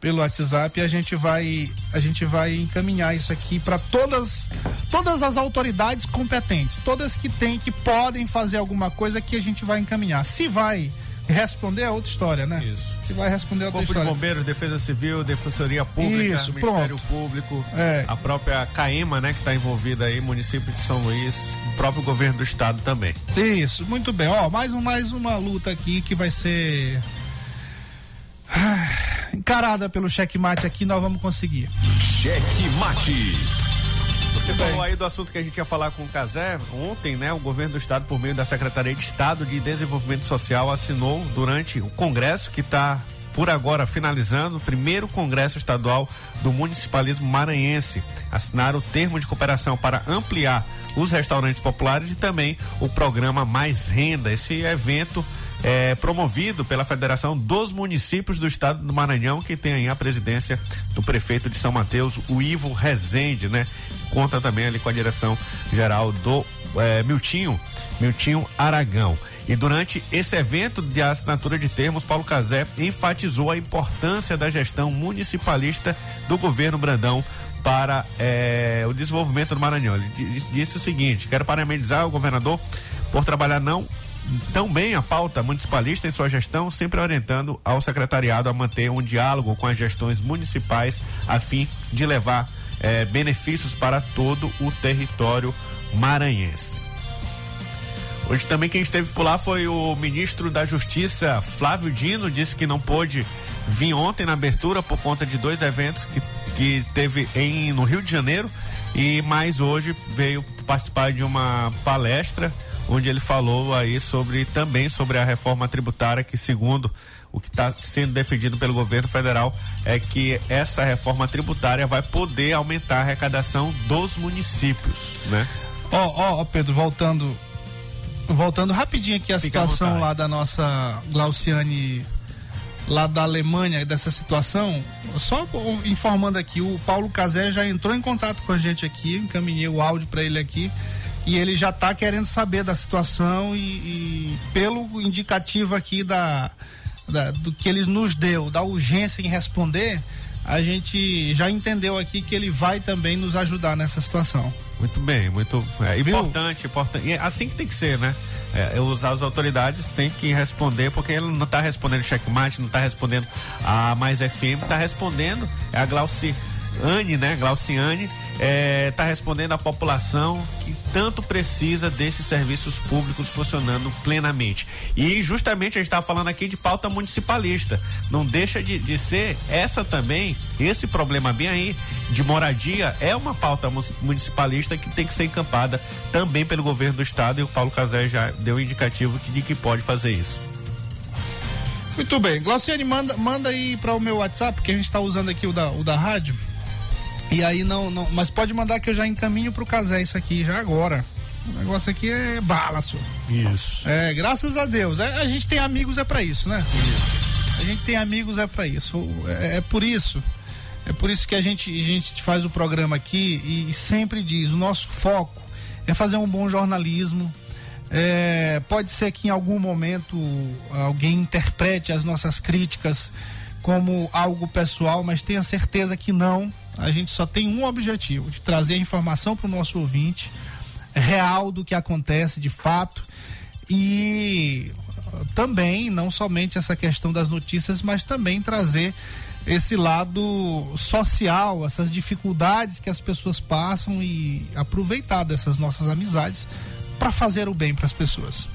[SPEAKER 1] pelo WhatsApp e a gente vai a gente vai encaminhar isso aqui para todas todas as autoridades competentes, todas que têm que podem fazer alguma coisa que a gente vai encaminhar. Se vai responder é outra história, né?
[SPEAKER 6] Isso.
[SPEAKER 1] Se vai responder é outra
[SPEAKER 6] Corpo de
[SPEAKER 1] história.
[SPEAKER 6] Bombeiros, Defesa Civil, Defensoria Pública,
[SPEAKER 1] Isso,
[SPEAKER 6] Ministério
[SPEAKER 1] pronto.
[SPEAKER 6] Público,
[SPEAKER 1] É.
[SPEAKER 6] a própria CAEMA, né, que está envolvida aí, município de São Luís, o próprio governo do estado também.
[SPEAKER 1] Isso, muito bem. Ó, mais, um, mais uma luta aqui que vai ser ah, encarada pelo checkmate aqui, nós vamos conseguir.
[SPEAKER 2] Cheque Mate.
[SPEAKER 6] Você falou aí do assunto que a gente ia falar com o Casé. Ontem, né, o governo do estado, por meio da Secretaria de Estado de Desenvolvimento Social, assinou durante o congresso que está por agora finalizando o primeiro congresso estadual do municipalismo maranhense. Assinaram o termo de cooperação para ampliar os restaurantes populares e também o programa Mais Renda. Esse evento é promovido pela Federação dos Municípios do Estado do Maranhão, que tem aí a presidência do prefeito de São Mateus, o Ivo Rezende, né? Conta também ali com a direção geral do é, Miltinho, Miltinho Aragão. E durante esse evento de assinatura de termos, Paulo Casé enfatizou a importância da gestão municipalista do governo Brandão para eh, o desenvolvimento do Maranhão. Ele di- disse o seguinte: quero parabenizar o governador por trabalhar não tão bem a pauta municipalista em sua gestão, sempre orientando ao secretariado a manter um diálogo com as gestões municipais a fim de levar eh, benefícios para todo o território maranhense. Hoje também quem esteve por lá foi o ministro da Justiça, Flávio Dino, disse que não pôde vir ontem na abertura por conta de dois eventos que, que teve em, no Rio de Janeiro e mais hoje veio participar de uma palestra onde ele falou aí sobre também sobre a reforma tributária que segundo o que está sendo defendido pelo governo federal é que essa reforma tributária vai poder aumentar a arrecadação dos municípios, né?
[SPEAKER 1] Ó, ó, ó, Pedro, voltando voltando rapidinho aqui a
[SPEAKER 6] Fica
[SPEAKER 1] situação lá da nossa Glauciane lá da Alemanha dessa situação, só informando aqui, o Paulo Casé já entrou em contato com a gente aqui, encaminhei o áudio para ele aqui e ele já está querendo saber da situação e, e pelo indicativo aqui da, da- do que ele nos deu, da urgência em responder, a gente já entendeu aqui que ele vai também nos ajudar nessa situação.
[SPEAKER 6] Muito bem, muito é, importante, importante. E é assim que tem que ser, né? É, os, as autoridades têm que responder, porque ele não está respondendo checkmate, não está respondendo a Mais FM, está respondendo é a Glauciane, né? Glauciane está respondendo a população que tanto precisa desses serviços públicos funcionando plenamente. E justamente a gente está falando aqui de pauta municipalista. Não deixa de, de ser essa também, esse problema bem aí de moradia é uma pauta municipalista que tem que ser encampada também pelo governo do estado e o Paulo Casé já deu indicativo que- de que pode fazer isso.
[SPEAKER 1] Muito bem. Glauciane, manda, manda aí para o meu WhatsApp, porque a gente está usando aqui o da, o da rádio. E aí não, não. Mas pode mandar que eu já encaminho pro Casé isso aqui já agora. O negócio aqui é bala, senhor.
[SPEAKER 6] Isso.
[SPEAKER 1] É, graças a Deus. É, a gente tem amigos é para isso, né? A gente tem amigos é para isso. É, é por isso. É por isso que a gente, a gente faz o programa aqui e, e sempre diz: o nosso foco é fazer um bom jornalismo. É, pode ser que em algum momento alguém interprete as nossas críticas como algo pessoal, mas tenha certeza que não. A gente só tem um objetivo: de trazer informação para o nosso ouvinte real do que acontece de fato e também não somente essa questão das notícias, mas também trazer esse lado social, essas dificuldades que as pessoas passam e aproveitar dessas nossas amizades para fazer o bem para as pessoas.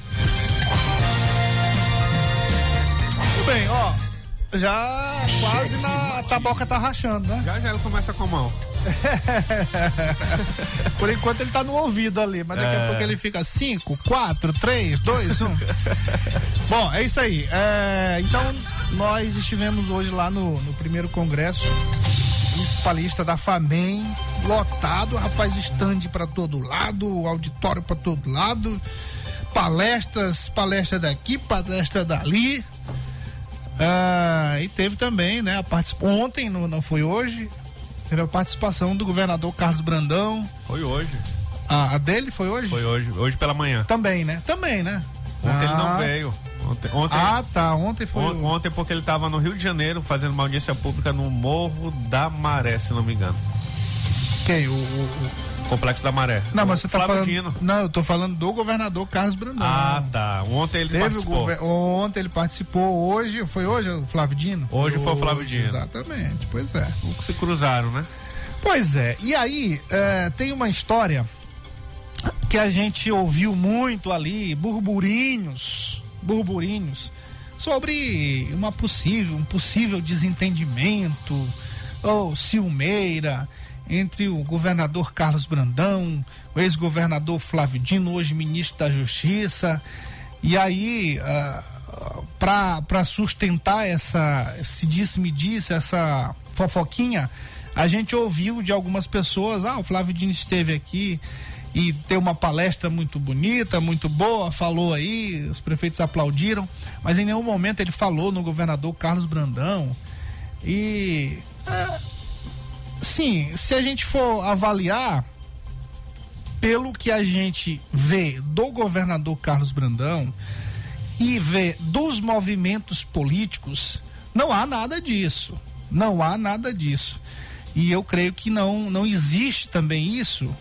[SPEAKER 1] Muito bem, ó, já quase na a taboca tá rachando, né?
[SPEAKER 6] Já já ele começa com a mão. [laughs]
[SPEAKER 1] Por enquanto ele tá no ouvido ali, mas daqui a
[SPEAKER 6] É.
[SPEAKER 1] pouco ele fica 5, 4, 3, 2, 1. Bom, é isso aí. É, então, nós estivemos hoje lá no, no primeiro congresso municipalista da FAMEM, lotado, rapaz, stand pra todo lado, auditório pra todo lado, palestras, palestra daqui, palestra dali. Ah, e teve também, né, a particip... ontem, não, não foi hoje, teve a participação do governador Carlos Brandão.
[SPEAKER 6] Foi hoje.
[SPEAKER 1] A, a dele foi hoje?
[SPEAKER 6] Foi hoje, hoje pela manhã.
[SPEAKER 1] Também, né? Também, né?
[SPEAKER 6] Ontem ele não
[SPEAKER 1] Ah.
[SPEAKER 6] veio. Ontem, ontem,
[SPEAKER 1] Ah, tá. Ontem foi.
[SPEAKER 6] on- ontem porque ele estava no Rio de Janeiro fazendo uma audiência pública no Morro da Maré, se não me engano.
[SPEAKER 1] Quem? O, o- o-
[SPEAKER 6] Complexo da Maré.
[SPEAKER 1] Não, mas você tá
[SPEAKER 6] Flávio
[SPEAKER 1] falando.
[SPEAKER 6] Dino.
[SPEAKER 1] Não, eu tô falando do governador Carlos Brandão.
[SPEAKER 6] Ah, tá. Ontem ele
[SPEAKER 1] Teve
[SPEAKER 6] participou.
[SPEAKER 1] gover- Ontem ele participou, hoje, foi hoje o Flávio Dino?
[SPEAKER 6] Hoje foi o Flávio Dino.
[SPEAKER 1] Exatamente, pois é.
[SPEAKER 6] O que se cruzaram, né?
[SPEAKER 1] Pois é, e aí é, tem uma história que a gente ouviu muito ali, burburinhos, burburinhos, sobre uma possível, um possível desentendimento ou ciumeira entre o governador Carlos Brandão, o ex-governador Flávio Dino, hoje ministro da Justiça, e aí ah, para sustentar essa se disse me disse essa fofoquinha a gente ouviu de algumas pessoas ah o Flávio Dino esteve aqui e deu uma palestra muito bonita muito boa falou aí os prefeitos aplaudiram mas em nenhum momento ele falou no governador Carlos Brandão. E ah, sim se a gente for avaliar pelo que a gente vê do governador Carlos Brandão e vê dos movimentos políticos, não há nada disso. Não há nada disso. E eu creio que não, não existe também isso,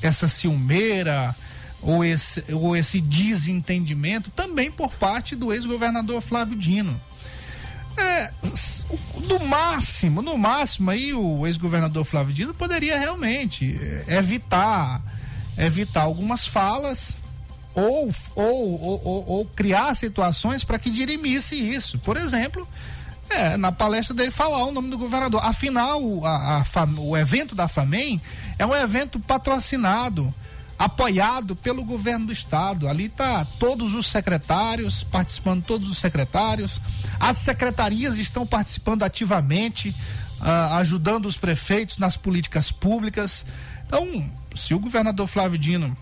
[SPEAKER 1] essa ciumeira ou esse, ou esse desentendimento também por parte do ex-governador Flávio Dino. É, no máximo, no máximo aí o ex-governador Flávio Dino poderia realmente é, evitar evitar algumas falas ou, ou, ou, ou- criar situações para que dirimisse isso. Por exemplo, é, na palestra dele falar o nome do governador. Afinal, a, a o evento da FAMEM é um evento patrocinado, apoiado pelo governo do estado. Ali tá todos os secretários, participando todos os secretários. As secretarias estão participando ativamente, ah, ajudando os prefeitos nas políticas públicas. Então, se o governador Flávio Dino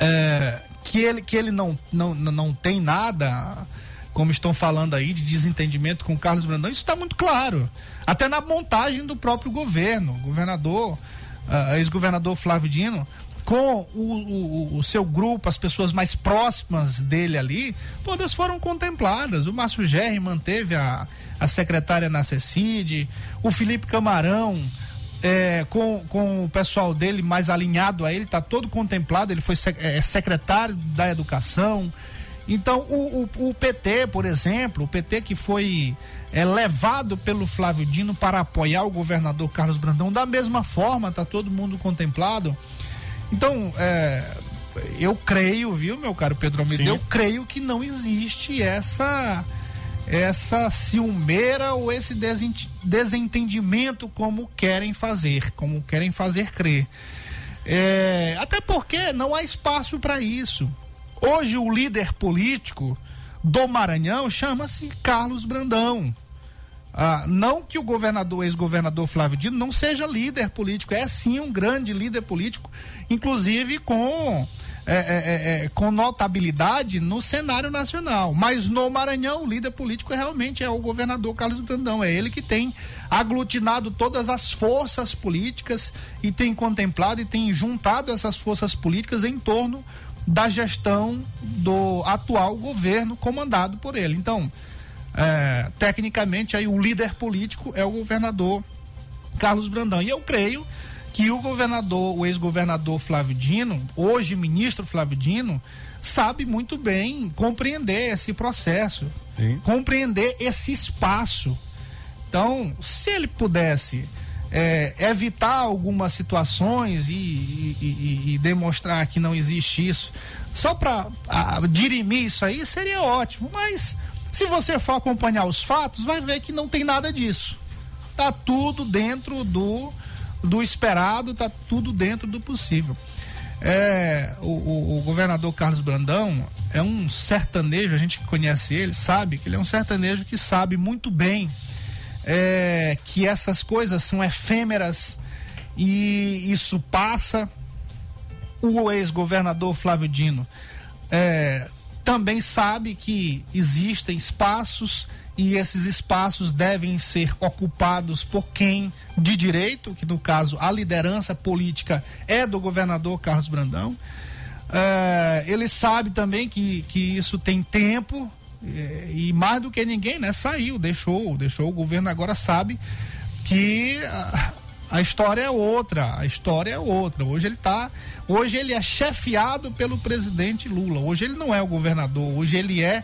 [SPEAKER 1] é, que ele, que ele não, não, não tem nada, como estão falando aí, de desentendimento com o Carlos Brandão, isso está muito claro. Até na montagem do próprio governo. O governador, ah, ex-governador Flávio Dino, com o, o, o seu grupo, as pessoas mais próximas dele ali, todas foram contempladas. O Márcio Gerri manteve a, a secretária na CECID, o Felipe Camarão é, com, com o pessoal dele mais alinhado a ele, está todo contemplado, ele foi sec- é, secretário da educação. Então, o, o, o PT, por exemplo, o PT que foi é, levado pelo Flávio Dino para apoiar o governador Carlos Brandão, da mesma forma, está todo mundo contemplado. Então, é, eu creio, viu, meu caro Pedro Almeida,
[SPEAKER 6] Sim.
[SPEAKER 1] eu creio que não existe essa essa ciumeira ou esse desent- desentendimento como querem fazer, como querem fazer crer. É, até porque não há espaço para isso. Hoje o líder político do Maranhão chama-se Carlos Brandão. Ah, não que o governador, ex-governador Flávio Dino não seja líder político, é sim um grande líder político, inclusive com, é, é, é, é, com notabilidade no cenário nacional. Mas no Maranhão, o líder político realmente é o governador Carlos Brandão. É ele que tem aglutinado todas as forças políticas e tem contemplado e tem juntado essas forças políticas em torno da gestão do atual governo comandado por ele. Então, é, tecnicamente aí o líder político é o governador Carlos Brandão. E eu creio que o governador, o ex-governador Flávio Dino, hoje ministro Flávio Dino, sabe muito bem compreender esse processo, compreender esse espaço. Então, se ele pudesse é, evitar algumas situações e, e- e- e demonstrar que não existe isso, só para dirimir isso aí, seria ótimo. Mas se você for acompanhar os fatos, vai ver que não tem nada disso. Tá tudo dentro do do esperado, tá tudo dentro do possível. É, o, o- o governador Carlos Brandão é um sertanejo, a gente que conhece ele sabe que ele é um sertanejo que sabe muito bem é, que essas coisas são efêmeras e isso passa. O ex-governador Flávio Dino é, também sabe que existem espaços e esses espaços devem ser ocupados por quem de direito, que no caso a liderança política é do governador Carlos Brandão. É, ele sabe também que, que isso tem tempo é, e mais do que ninguém, né? Saiu, deixou, deixou o governo agora sabe que a, a história é outra, a história é outra. Hoje ele tá, hoje ele é chefiado pelo presidente Lula. Hoje ele não é o governador, hoje ele é,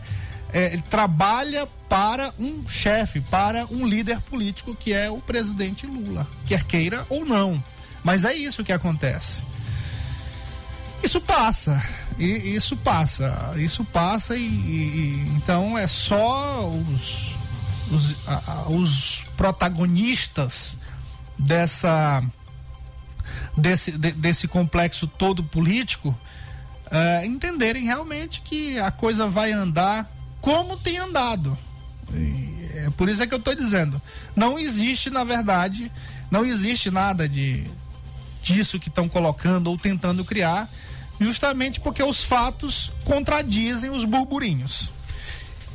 [SPEAKER 1] é, ele trabalha para um chefe, para um líder político que é o presidente Lula, quer queira ou não. Mas é isso que acontece. Isso passa. E isso passa. Isso passa e, e- e- então é só os, os, a- os protagonistas dessa desse, de- desse complexo todo político eh, entenderem realmente que a coisa vai andar como tem andado. E é por isso é que eu estou dizendo. Não existe, na verdade, não existe nada de disso que estão colocando ou tentando criar, justamente porque os fatos contradizem os burburinhos.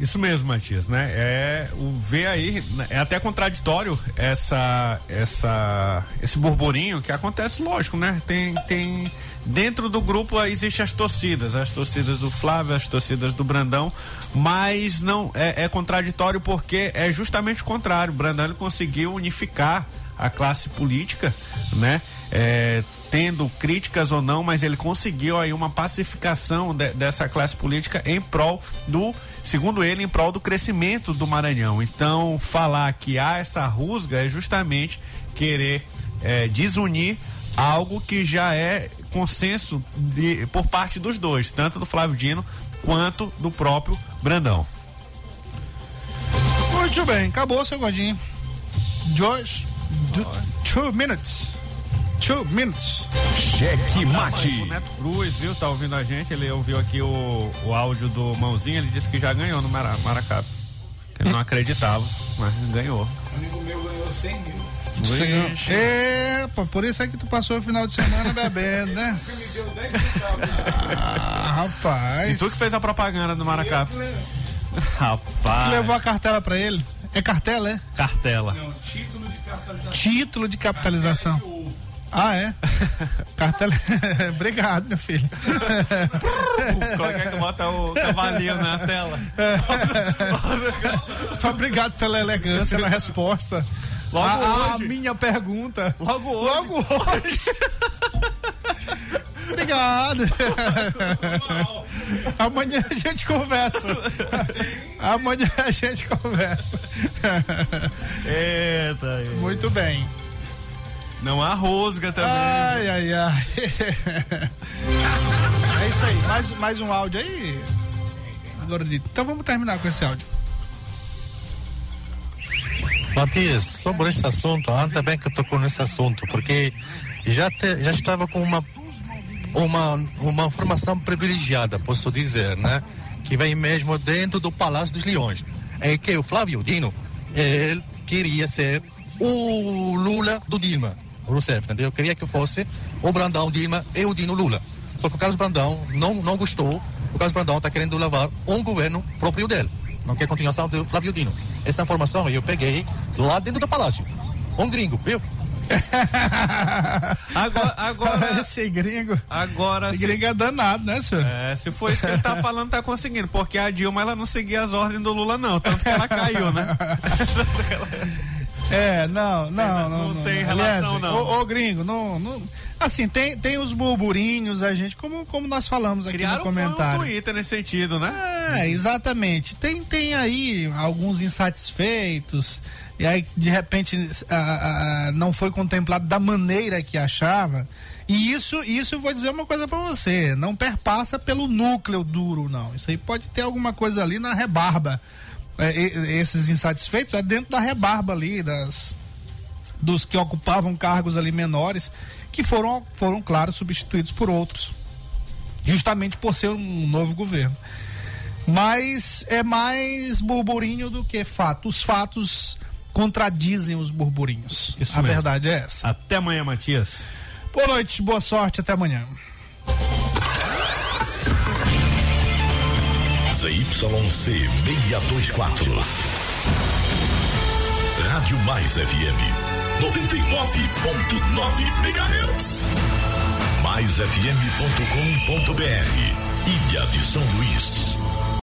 [SPEAKER 6] Isso mesmo, Matias, né? É o ver aí, né, é até contraditório essa essa esse burburinho que acontece, lógico, né? Tem tem dentro do grupo existem as torcidas, as torcidas do Flávio, as torcidas do Brandão, mas não é, é contraditório porque é justamente o contrário. O Brandão conseguiu unificar a classe política, né? É, tendo críticas ou não, mas ele conseguiu aí uma pacificação de- dessa classe política em prol do, segundo ele, em prol do crescimento do Maranhão. Então, falar que há essa rusga é justamente querer é, desunir algo que já é consenso de- por parte dos dois, tanto do Flávio Dino quanto do próprio Brandão.
[SPEAKER 1] Muito bem, acabou, seu Godinho. Joyce, two minutes. Two minutes.
[SPEAKER 2] Cheque
[SPEAKER 6] O Neto Cruz, viu? Tá ouvindo a gente, ele ouviu aqui o, o áudio do Mãozinho, ele disse que já ganhou no Mara, Maracap. Que ele não acreditava, mas ganhou.
[SPEAKER 7] Um amigo meu ganhou 100 mil.
[SPEAKER 6] Vixe.
[SPEAKER 1] Epa, por isso é que tu passou o final de semana [laughs] bebendo, né?
[SPEAKER 7] Me deu 10 centavos.
[SPEAKER 1] Ah, rapaz.
[SPEAKER 6] E tu que fez a propaganda do Maracap? Rapaz.
[SPEAKER 1] Levou a cartela pra ele. É cartela, é?
[SPEAKER 6] Cartela.
[SPEAKER 7] Não, título de capitalização.
[SPEAKER 1] Título de capitalização. Ah, é? [laughs] Cartela. [laughs] Obrigado, meu filho.
[SPEAKER 6] Como é que bota o cavalinho na tela? [laughs]
[SPEAKER 1] Muito obrigado pela elegância na resposta.
[SPEAKER 6] Logo
[SPEAKER 1] a, a
[SPEAKER 6] hoje.
[SPEAKER 1] minha pergunta.
[SPEAKER 6] Logo hoje.
[SPEAKER 1] Logo hoje. Obrigado. Amanhã a gente conversa. Amanhã a gente conversa.
[SPEAKER 6] Eita.
[SPEAKER 1] Muito bem.
[SPEAKER 6] Não há rosga também.
[SPEAKER 1] Ai, ai, ai. [laughs] É isso aí. Mais, mais um áudio aí. Agora, então vamos terminar com esse áudio.
[SPEAKER 8] Matias, sobre esse assunto, ainda bem que tocou nesse assunto, porque já, te- já estava com uma, uma, uma informação privilegiada, posso dizer, né? Que vem mesmo dentro do Palácio dos Leões. É que o Flávio Dino, ele queria ser o Lula do Dilma Rousseff, entendeu? Queria que fosse o Brandão Dilma e o Dino Lula. Só que o Carlos Brandão não, não gostou. O Carlos Brandão está querendo levar um governo próprio dele. Não quer continuação do Flávio Dino. Essa informação eu peguei lá dentro do palácio. Um gringo, viu? [laughs]
[SPEAKER 6] Agora, agora, [laughs]
[SPEAKER 1] Esse gringo.
[SPEAKER 6] agora
[SPEAKER 1] Esse
[SPEAKER 6] se,
[SPEAKER 1] gringo é danado, né, senhor?
[SPEAKER 6] é, se for isso que ele tá [laughs] falando, tá conseguindo. Porque a Dilma, ela não seguia as ordens do Lula, não. Tanto que ela caiu, né?
[SPEAKER 1] É, não, não, não.
[SPEAKER 6] não tem relação, não.
[SPEAKER 1] Ô, gringo, não, não. Assim, tem, tem os burburinhos, a gente, como, como nós falamos aqui
[SPEAKER 6] Criaram
[SPEAKER 1] no
[SPEAKER 6] foi um
[SPEAKER 1] comentário.
[SPEAKER 6] Twitter nesse sentido, né?
[SPEAKER 1] É, exatamente. Tem, tem aí alguns insatisfeitos, e aí de repente ah, ah, não foi contemplado da maneira que achava. E isso, isso eu vou dizer uma coisa pra você, não perpassa pelo núcleo duro, não. Isso aí pode ter alguma coisa ali na rebarba. É, esses insatisfeitos é dentro da rebarba ali, das, dos que ocupavam cargos ali menores, que foram, foram claro, substituídos por outros, justamente por ser um novo governo. Mas é mais burburinho do que fato. Os fatos contradizem os burburinhos.
[SPEAKER 6] Isso
[SPEAKER 1] A
[SPEAKER 6] mesmo.
[SPEAKER 1] verdade é essa.
[SPEAKER 6] Até amanhã, Matias.
[SPEAKER 1] Boa noite, boa sorte, até amanhã.
[SPEAKER 2] ZYC 624. Rádio Mais FM 99.9 MHz. MaisFM.com.br Ilha de São Luís.